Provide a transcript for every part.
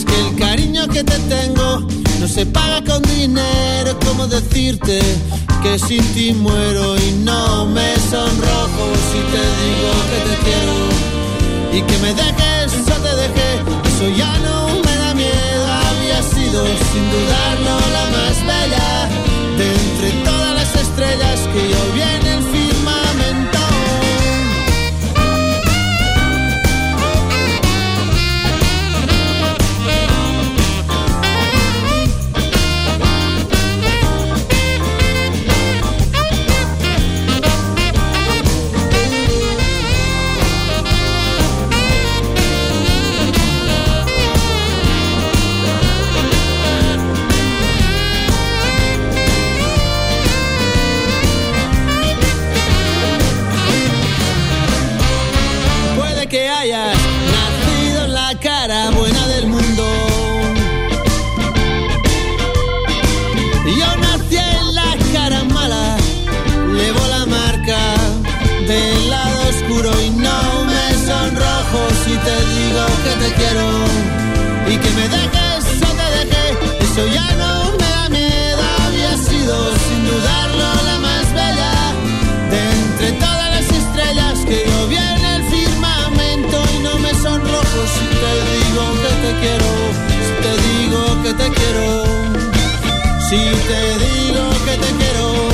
Es que el cariño que te tengo no se paga con dinero. ¿Cómo decirte que sin ti muero y no me sonrojo si te digo que te quiero y que me dejes o te dejé? Eso ya no me da miedo. Había sido sin dudarlo la más bella te quiero, si te digo que te quiero.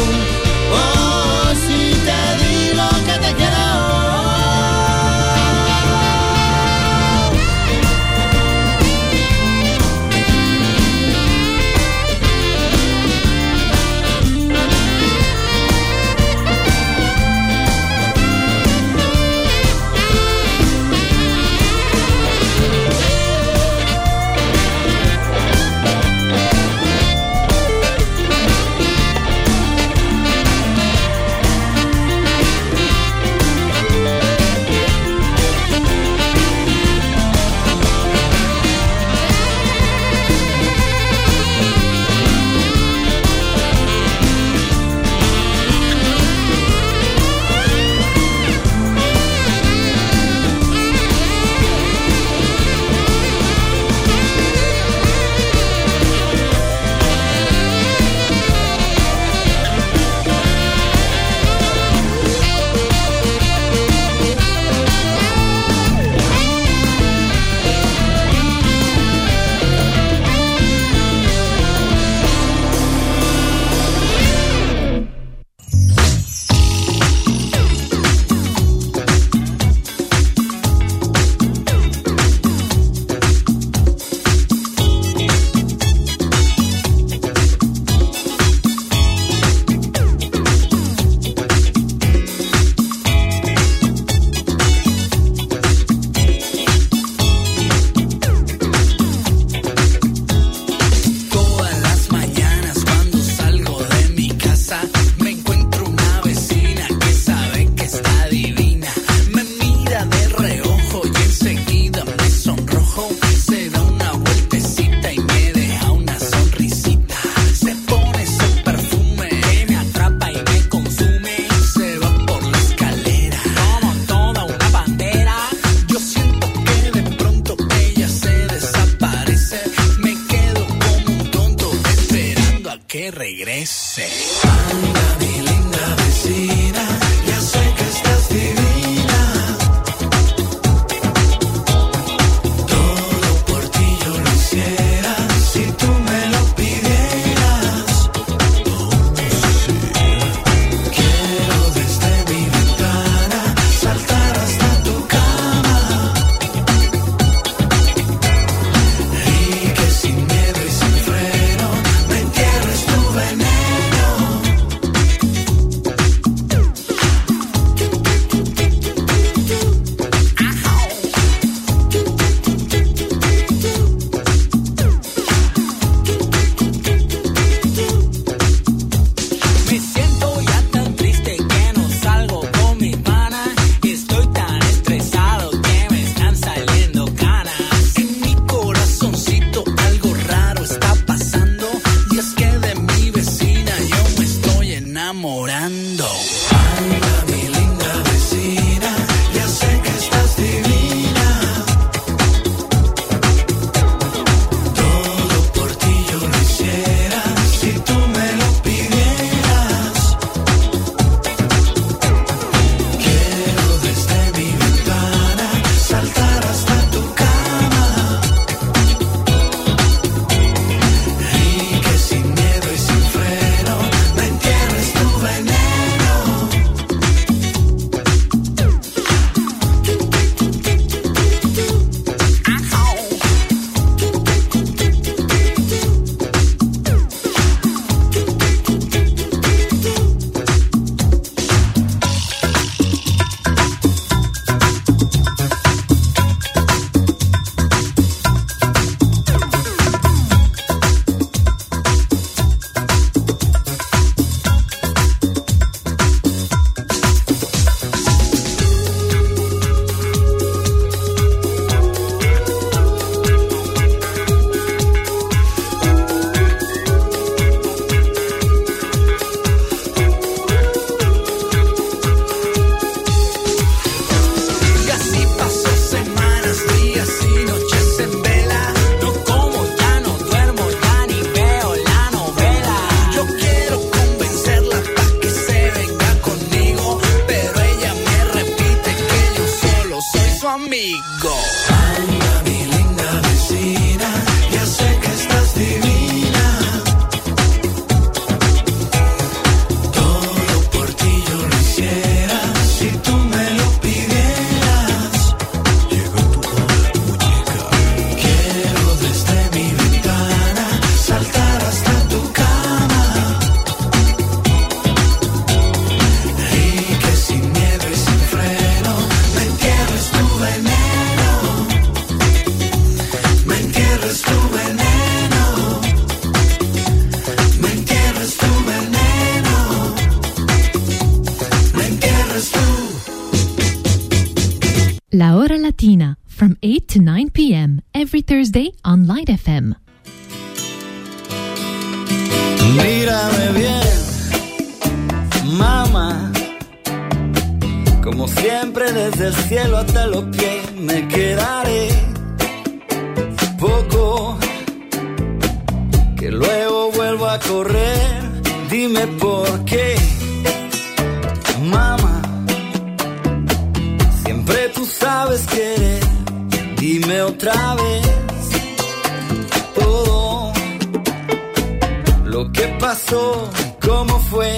pasó? ¿Cómo fue?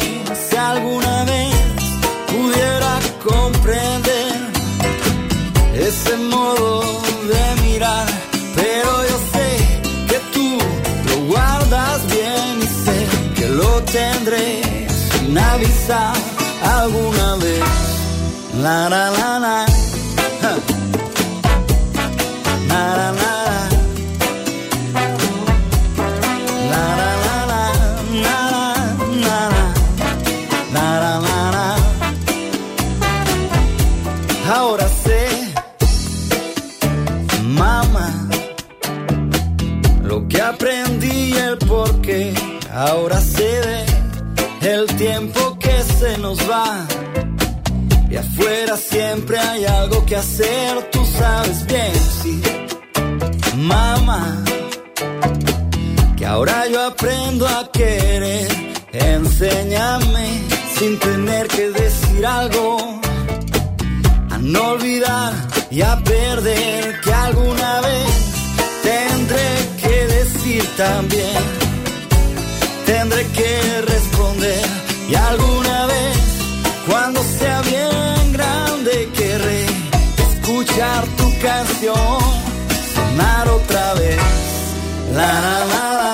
Si alguna vez pudiera comprender ese modo de mirar, pero yo sé que tú lo guardas bien y sé que lo tendré sin avisar alguna vez. La la la la. se nos va. Y afuera siempre hay algo que hacer, tú sabes bien, sí. Mamá, que ahora yo aprendo a querer. Enséñame sin tener que decir algo. A no olvidar y a perder que alguna vez tendré que decir también. Tendré que responder y alguna vez cuando sea bien grande querré escuchar tu canción sonar otra vez. La la.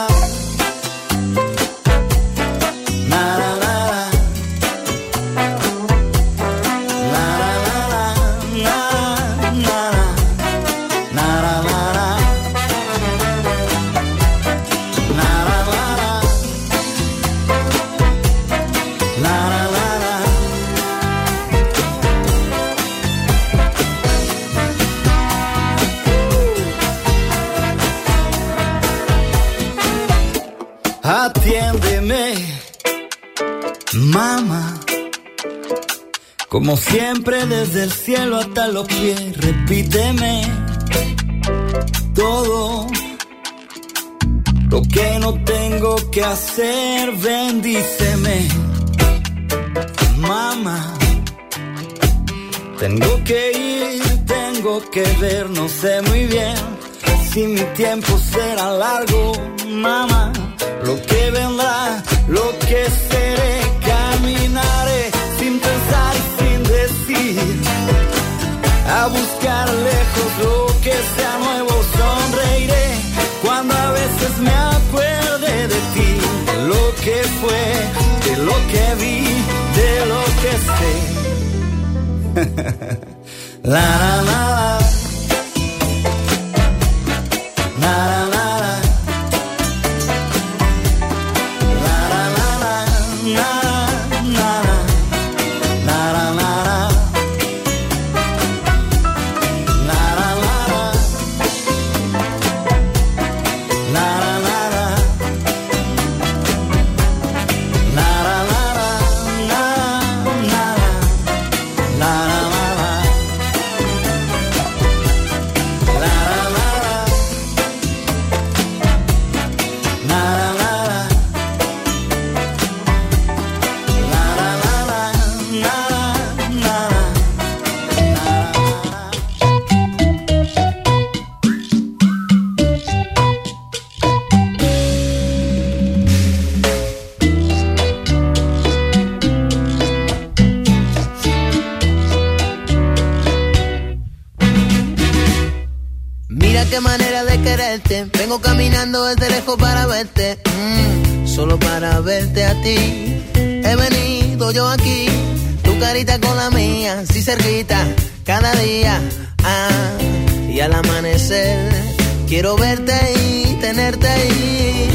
Como siempre desde el cielo hasta los pies, repíteme todo lo que no tengo que hacer, bendíceme. Mamá, tengo que ir, tengo que ver, no sé muy bien si mi tiempo será largo, mamá. Lo que vendrá, lo que seré, a buscar lejos lo que sea nuevo, sonreiré cuando a veces me acuerde de ti, de lo que fue, de lo que vi, de lo que sé. la, la, la, la. Caminando desde lejos para verte, mm, solo para verte a ti. He venido yo aquí, tu carita con la mía, si cerquita, cada día. Ah, y al amanecer, quiero verte y tenerte ahí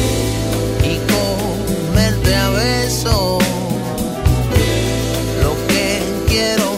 y comerte a besos. Lo que quiero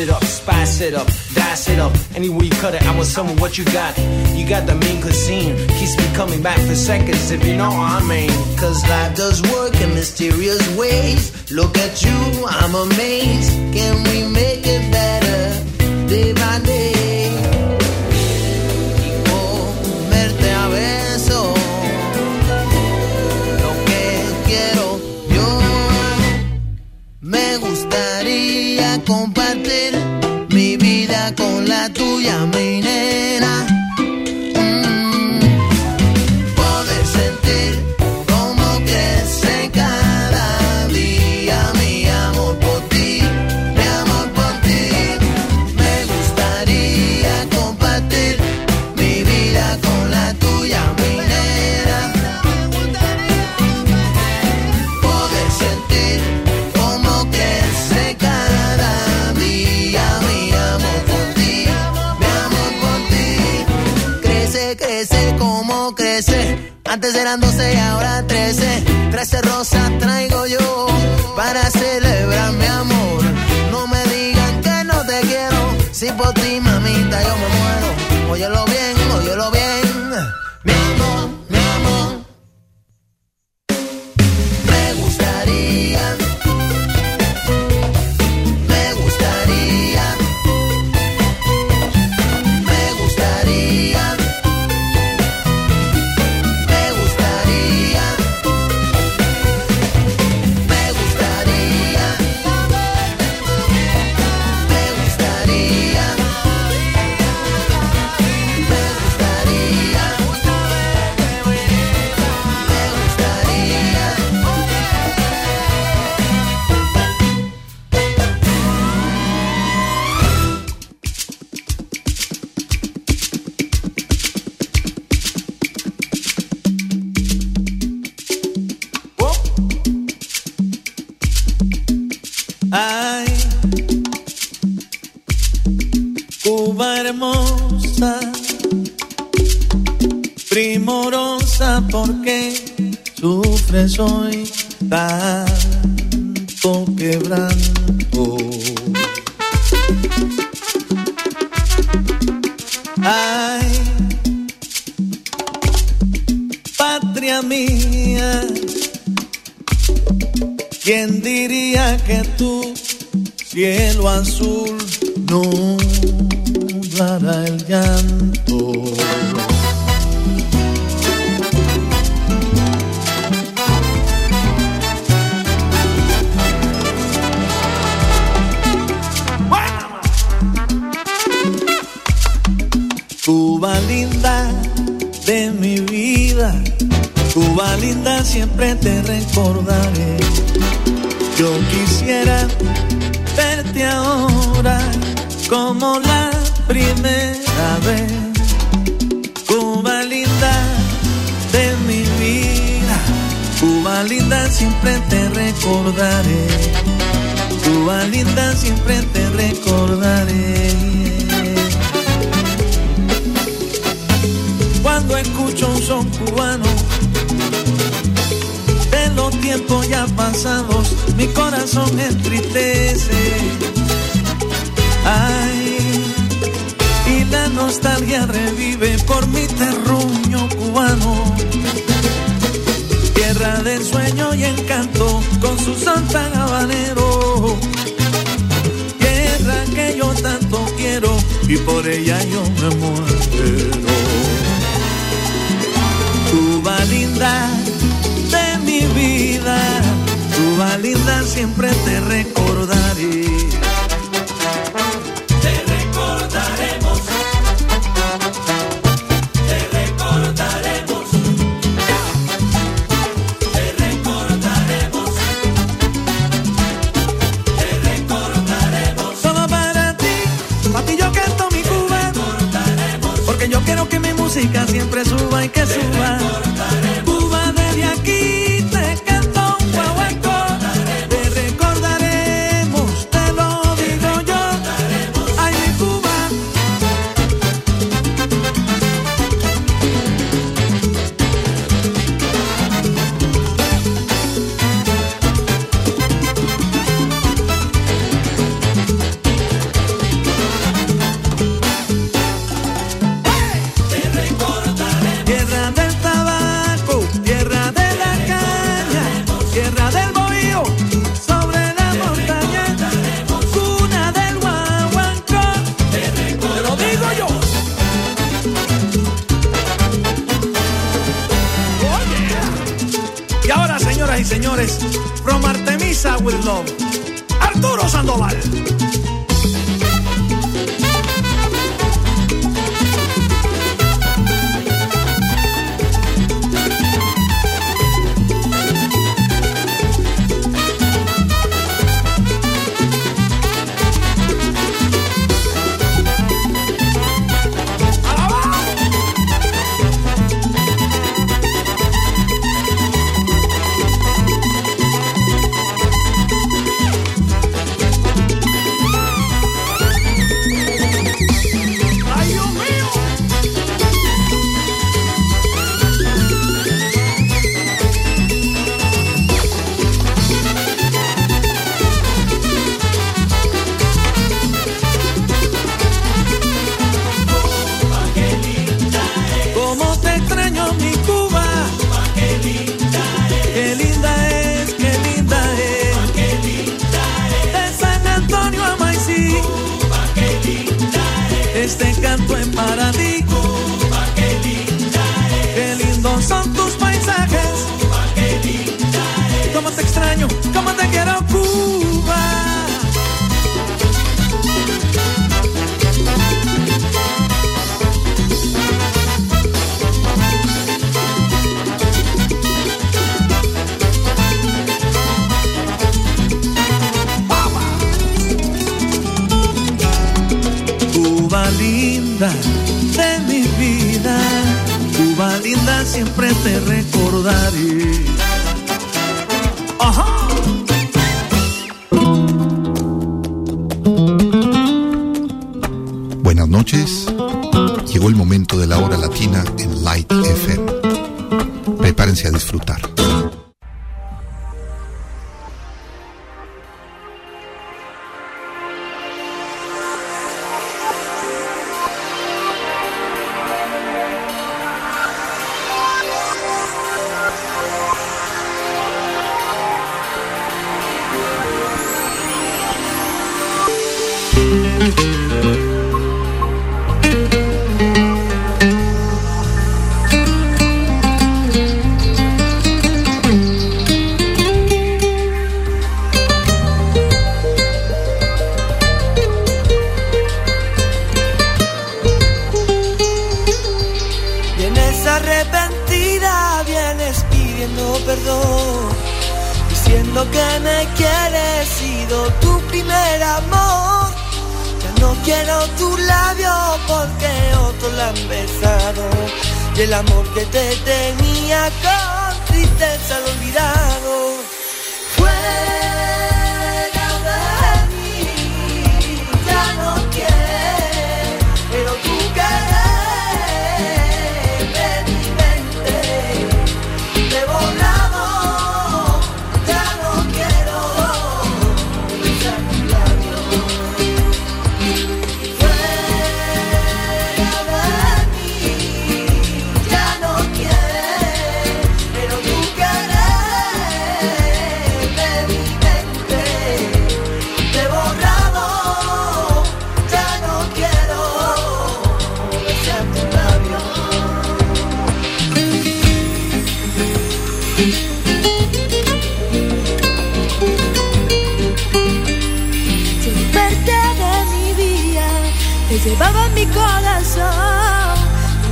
it up, spice it up, dice it up. Anywhere you cut it, I want some of what you got. You got the mean cuisine, keeps me coming back for seconds if you know what I mean. Cause life does work in mysterious ways. Look at you, I'm amazed. Can we make it better Y comerte a beso. Lo que quiero yo. Me gustaría compartir con la tuya, mi Antes eran 12 y ahora 13. 13 rosas traigo yo para celebrar mi amor. No me digan que no te quiero. Si por ti, mamita, yo me muero. Óyelo bien, óyelo bien primorosa, porque sufres hoy tanto quebranto. Ay, patria mía, ¿quién diría que tu cielo azul no dará el llanto? Cuba linda siempre te recordaré. Yo quisiera verte ahora como la primera vez. Cuba linda de mi vida, Cuba linda siempre te recordaré. Cuba linda siempre te recordaré. cuando escucho un son cubano. De los tiempos ya pasados, mi corazón entristece. Ay, y la nostalgia revive por mi terruño cubano. Tierra del sueño y encanto con su santa habanero. Tierra que yo tanto quiero y por ella yo me muero. Cuba linda de Linda siempre te recordaré. De mi vida, Cuba linda siempre te recordaré. Buenas noches. Llegó el momento de la hora latina en Light FM. Prepárense a disfrutar. llevaba mi corazón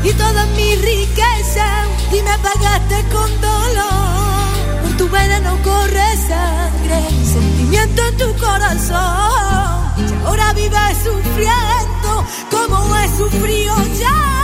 y toda mi riqueza y me pagaste con dolor. Por tu vena no corre sangre, sentimiento en tu corazón. Y ahora vives sufriendo como he sufrido ya.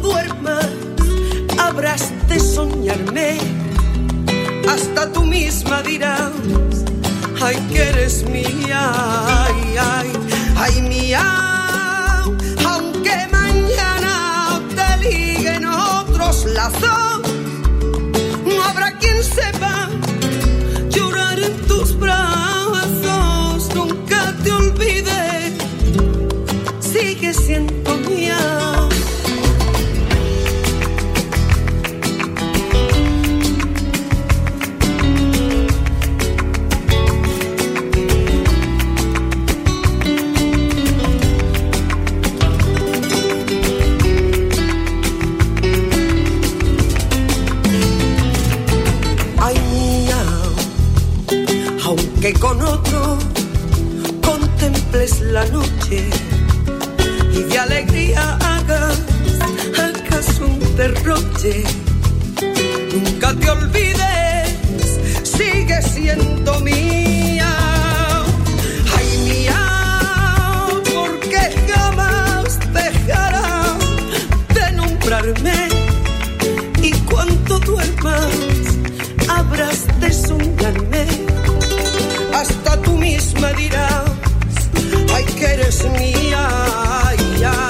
Duermas habrás de soñarme, hasta tú misma dirás ay que eres mía, ay, ay, ay mía, aunque mañana te liguen otros lazos, la noche y de alegría hagas, hagas un derroche. Nunca te olvides, sigue siendo mía. Ay mía, porque jamás dejará de nombrarme y cuando duermas habrás de soñarme hasta tú misma dirás, que eres mía, ay,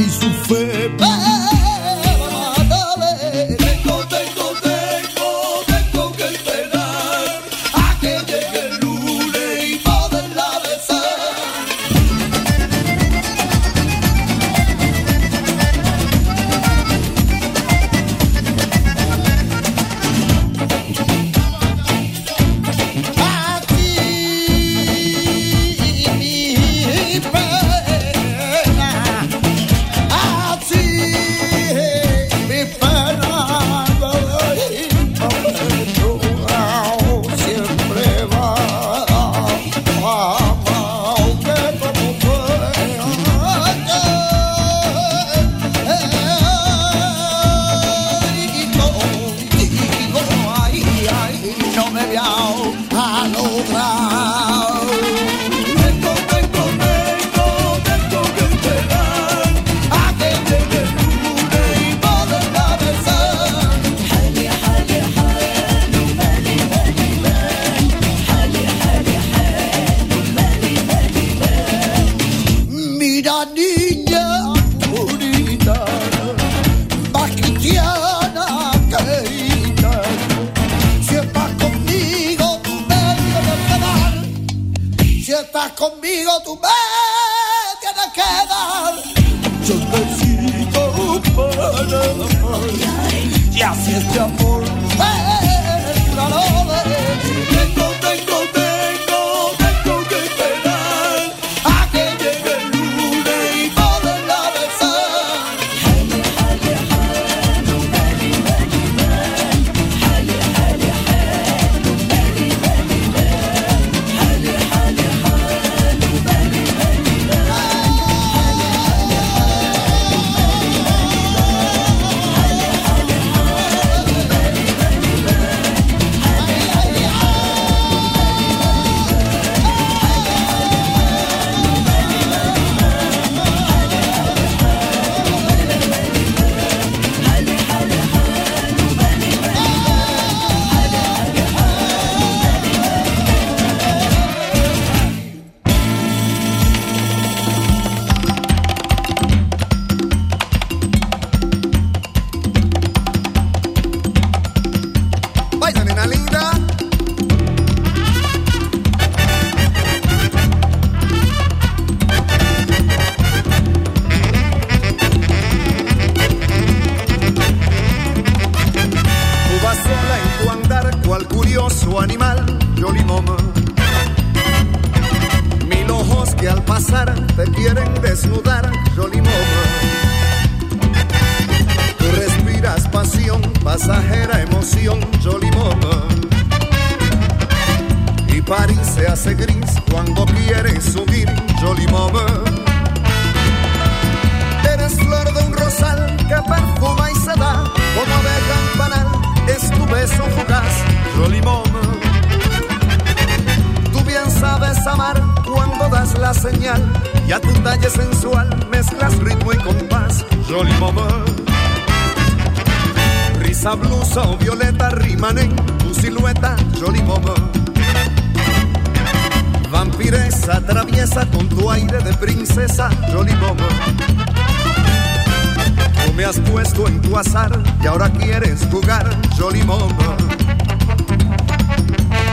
isso foi. es a Jolly Tú me has puesto en tu azar y ahora quieres jugar Jolly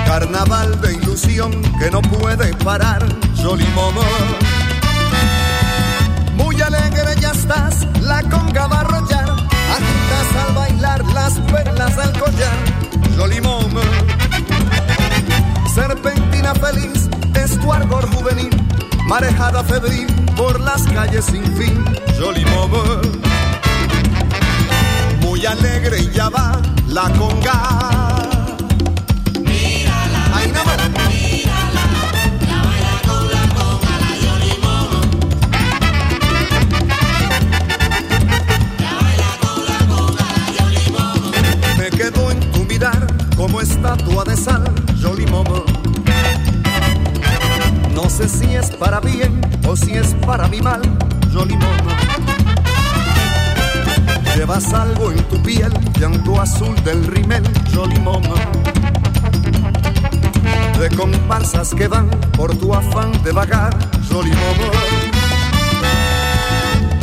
Carnaval de ilusión que no puede parar Jolly Muy alegre ya estás, la conga va a rollar. Agitas al bailar las perlas del collar Jolly Serpentina feliz es tu árbol juvenil marejada febril por las calles sin fin, Jolimón. Muy alegre y ya va la conga. Mírala, Ahí no Me quedo en tu mirar como estatua de sal, Jolly Momo. No sé si es para bien o si es para mi mal, Jolly Momo. Llevas algo en tu piel, llanto azul del rimel, Jolly Momo. De comparsas que van por tu afán de vagar, Jolly Momo.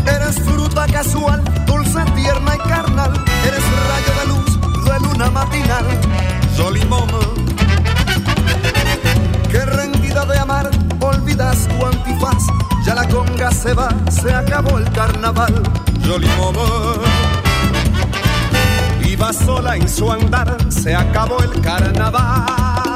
Eres fruta casual, dulce, tierna y carnal. Eres rayo de luz de luna matinal. Jolly Momo. Que rendida de amar, olvidas antifaz. Ya la conga se va, se acabó el carnaval. Momo. Iba sola en su andar, se acabó el carnaval.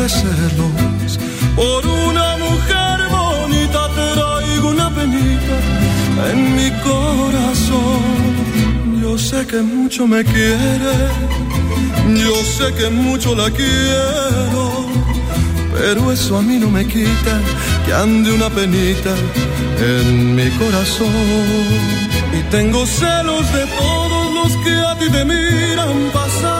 De celos. Por una mujer bonita traigo una penita en mi corazón. Yo sé que mucho me quiere, yo sé que mucho la quiero, pero eso a mí no me quita que ande una penita en mi corazón. Y tengo celos de todos los que a ti te miran pasar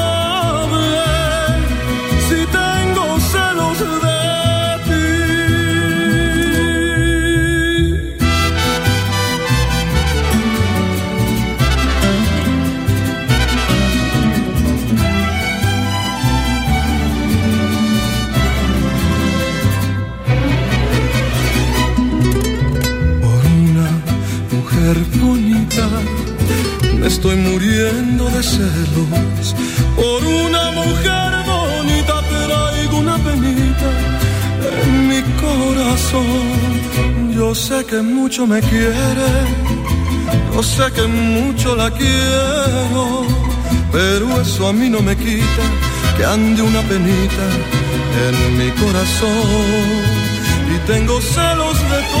Bonita, me estoy muriendo de celos. Por una mujer bonita traigo una penita en mi corazón. Yo sé que mucho me quiere, yo sé que mucho la quiero, pero eso a mí no me quita que ande una penita en mi corazón. Y tengo celos de todos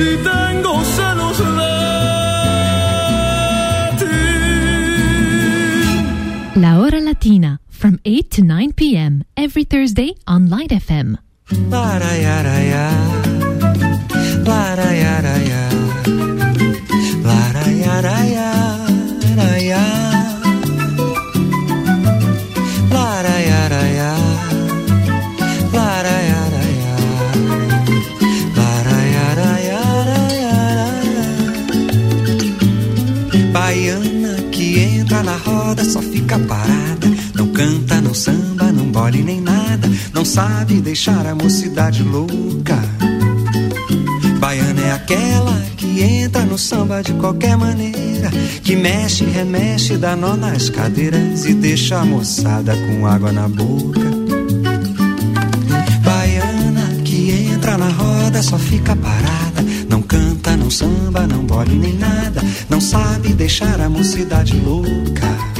si tengo celos de ti. La Hora Latina, from 8 to 9 p.m. every Thursday on Light FM. Larayaraya, larayaraya, roda só fica parada. Não canta, não samba, não bole nem nada. Não sabe deixar a mocidade louca. Baiana é aquela que entra no samba de qualquer maneira. Que mexe, remexe, dá nó nas cadeiras e deixa a moçada com água na boca. Baiana que entra na roda só fica parada. Não canta, não samba, não bole nem nada. Não sabe deixar a mocidade louca.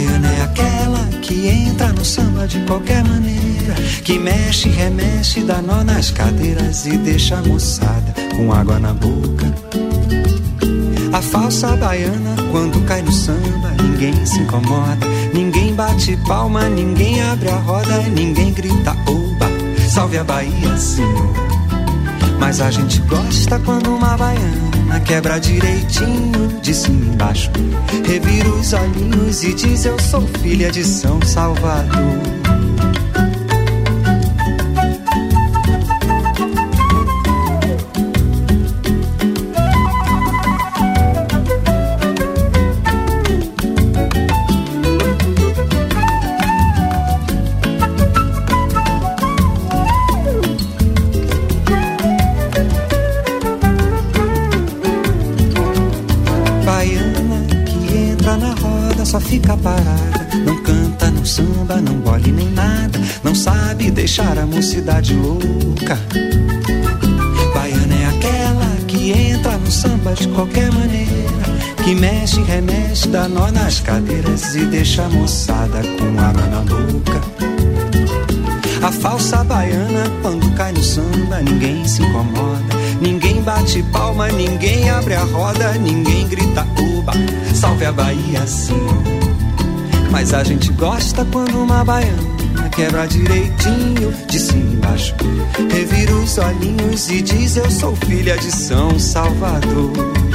Baiana é aquela que entra no samba de qualquer maneira. Que mexe, remexe, dá nó nas cadeiras e deixa a moçada com água na boca. A falsa baiana, quando cai no samba, ninguém se incomoda. Ninguém bate palma, ninguém abre a roda, ninguém grita oba. Salve a Bahia, senhor. Mas a gente gosta quando uma baiana quebra direitinho de cima embaixo. Revira os olhinhos e diz: Eu sou filha de São Salvador. Dá nó nas cadeiras e deixa a moçada com água na boca. A falsa baiana, quando cai no samba, ninguém se incomoda. Ninguém bate palma, ninguém abre a roda, ninguém grita uba. Salve a Bahia, senhor. Mas a gente gosta quando uma baiana quebra direitinho, de cima embaixo. Revira os olhinhos e diz: Eu sou filha de São Salvador.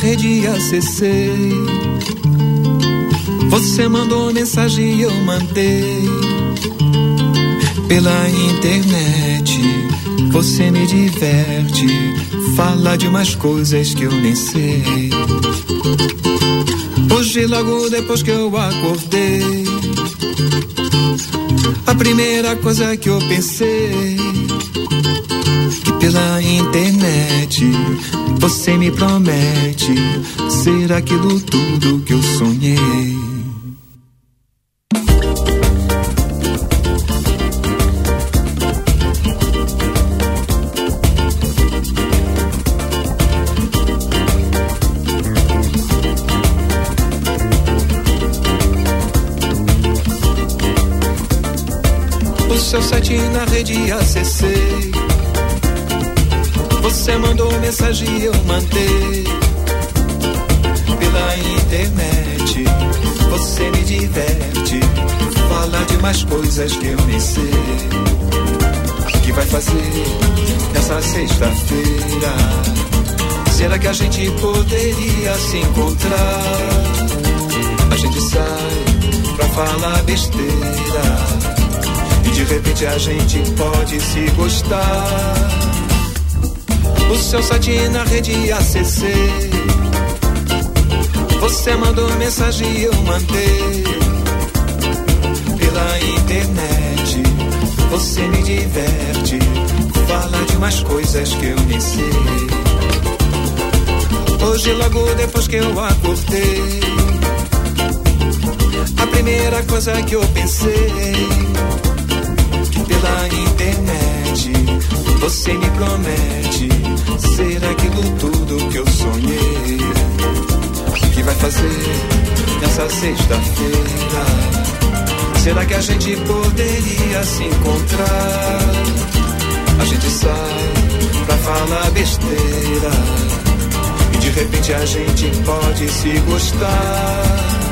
Rede acessei. Você mandou mensagem e eu mandei. Pela internet, você me diverte. Fala de umas coisas que eu nem sei. Hoje, logo depois que eu acordei, a primeira coisa que eu pensei que pela internet você me promete ser aquilo tudo que eu sonhei. O seu site na rede acessei. Mensagem eu mandei pela internet. Você me diverte, fala de mais coisas que eu nem sei. O que vai fazer nessa sexta-feira? Será que a gente poderia se encontrar? A gente sai pra falar besteira. E de repente a gente pode se gostar. O seu site na rede acessei. Você mandou mensagem e eu mandei. Pela internet, você me diverte. Fala de umas coisas que eu nem sei. Hoje, logo depois que eu acordei, a primeira coisa que eu pensei pela internet você me promete ser aquilo tudo que eu sonhei. O que vai fazer nessa sexta-feira? Será que a gente poderia se encontrar? A gente sai pra falar besteira e de repente a gente pode se gostar.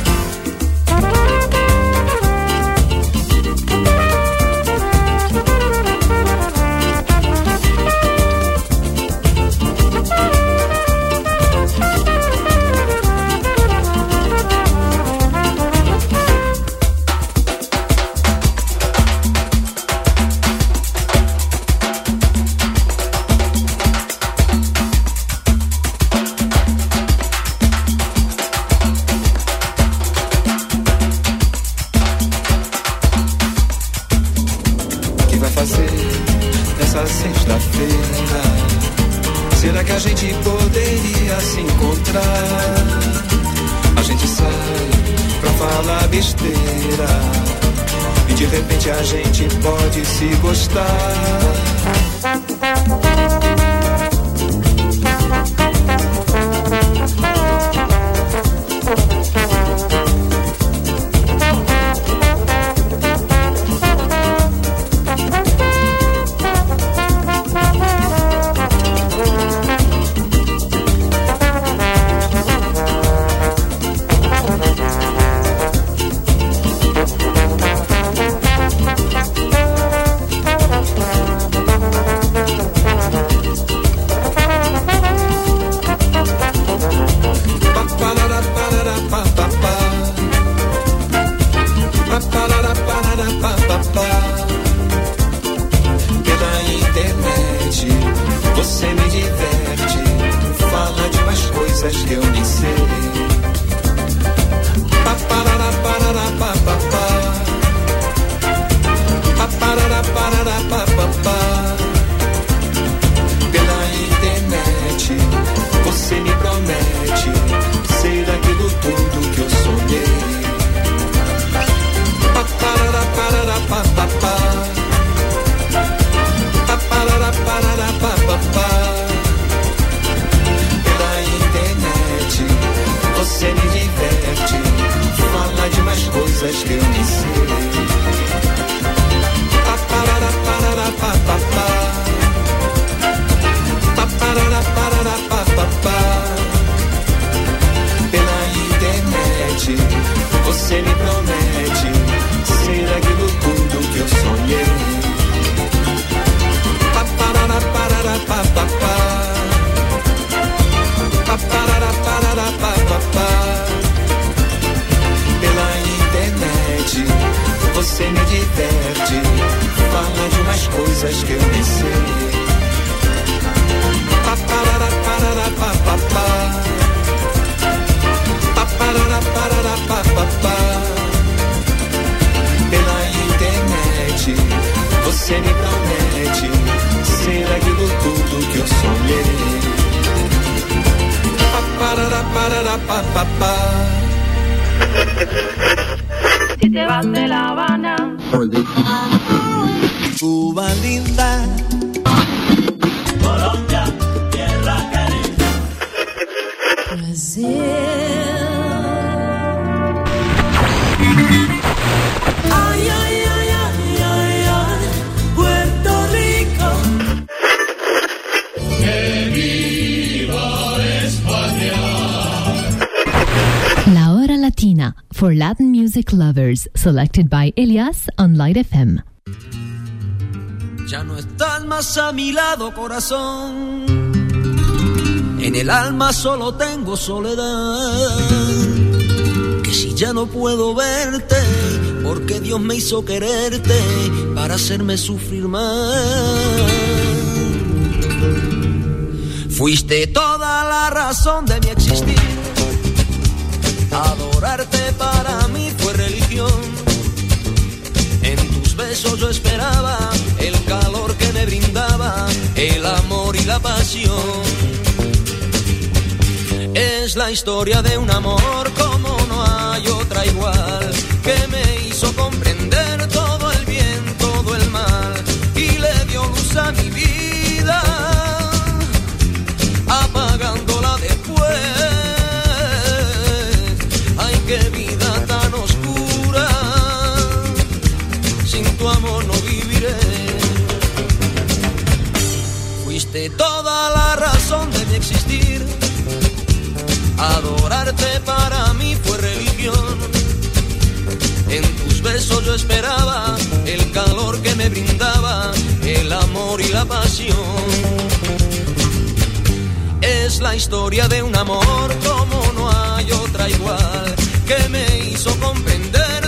Selected by Elias on Light FM. Ya no estás más a mi lado, corazón. En el alma solo tengo soledad. Que si ya no puedo verte, porque Dios me hizo quererte para hacerme sufrir más. Fuiste toda la razón de mi existir. Adorarte para mí fue religión. Besos yo esperaba el calor que me brindaba, el amor y la pasión. Es la historia de un amor como no hay otra igual, que me hizo comprender todo el bien, todo el mal, y le dio luz a mi vida, Fuiste toda la razón de mi existir. Adorarte para mí fue religión. En tus besos yo esperaba el calor que me brindaba, el amor y la pasión. Es la historia de un amor como no hay otra igual, que me hizo comprender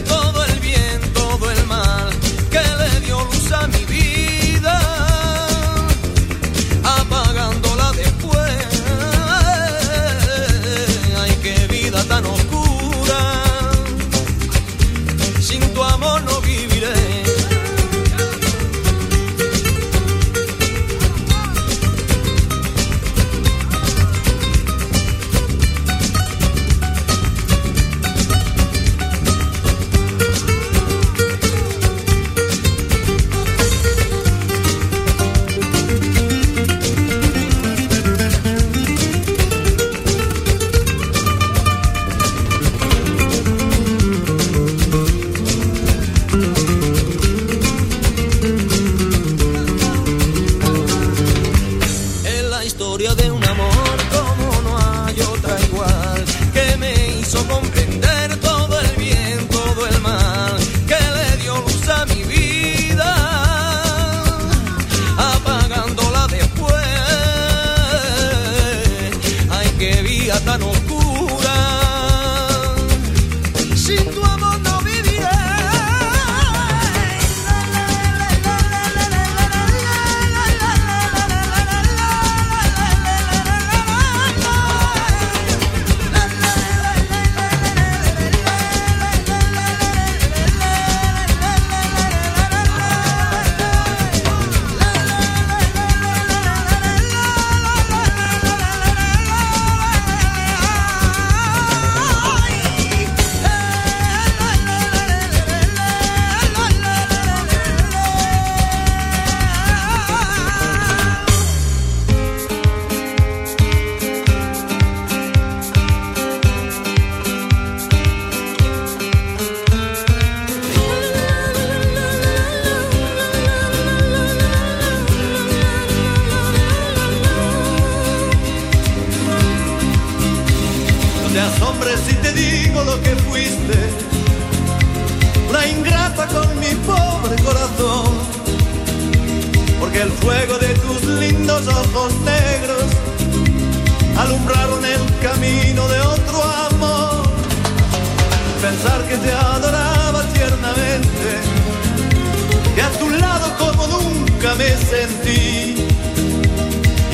sentí.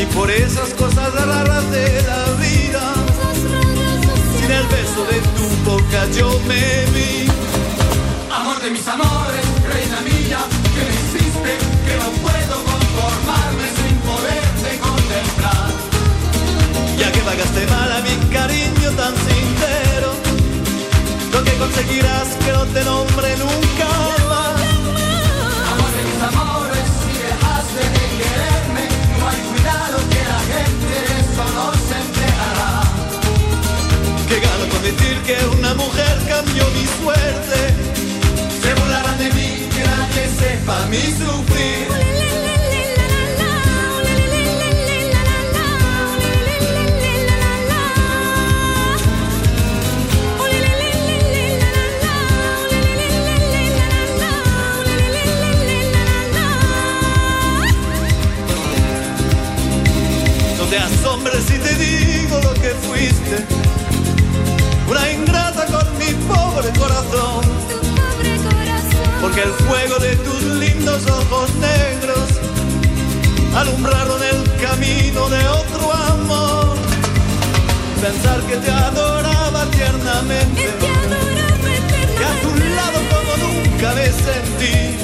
Y por esas cosas raras de la vida, sin el beso de tu boca yo me vi. Amor de mis amores, reina mía, que me hiciste, que no puedo conformarme sin poderte contemplar. Ya que pagaste mal a mi cariño tan sincero, lo que conseguirás que no te nombre nunca más. Que una mujer cambió mi suerte. Se burlarán de mí, que nadie sepa mi sufrir. No te asombres si te digo lo que fuiste. Una ingrata con mi pobre corazón. Porque el fuego de tus lindos ojos negros alumbraron el camino de otro amor. Pensar que te adoraba tiernamente. Que a tu lado como nunca me sentí.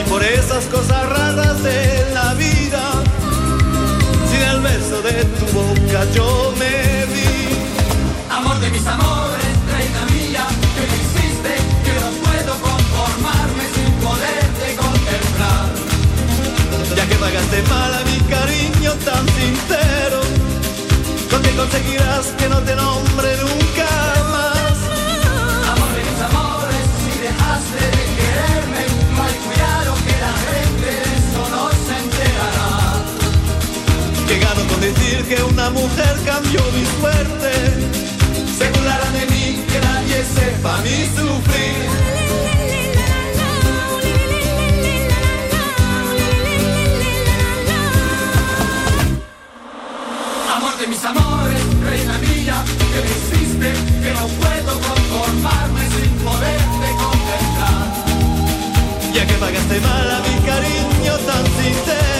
Y por esas cosas raras de la vida, sin el beso de tu boca yo me de mis amores, reina mía, que me hiciste, que no puedo conformarme sin poderte contemplar. Ya que pagaste mal a mi cariño tan sincero, que conseguirás que no te nombre nunca más. Amor de mis amores, si dejaste de quererme, hay cuidado que la gente de eso no se enterará. Que gano con decir que una mujer cambió mi suerte. Se burlarán de mí, que nadie sepa mi sufrir. Amor de mis amores, reina mía, que me hiciste, que no puedo conformarme sin poderte contemplar. Ya que pagaste mal a mi cariño tan sincero,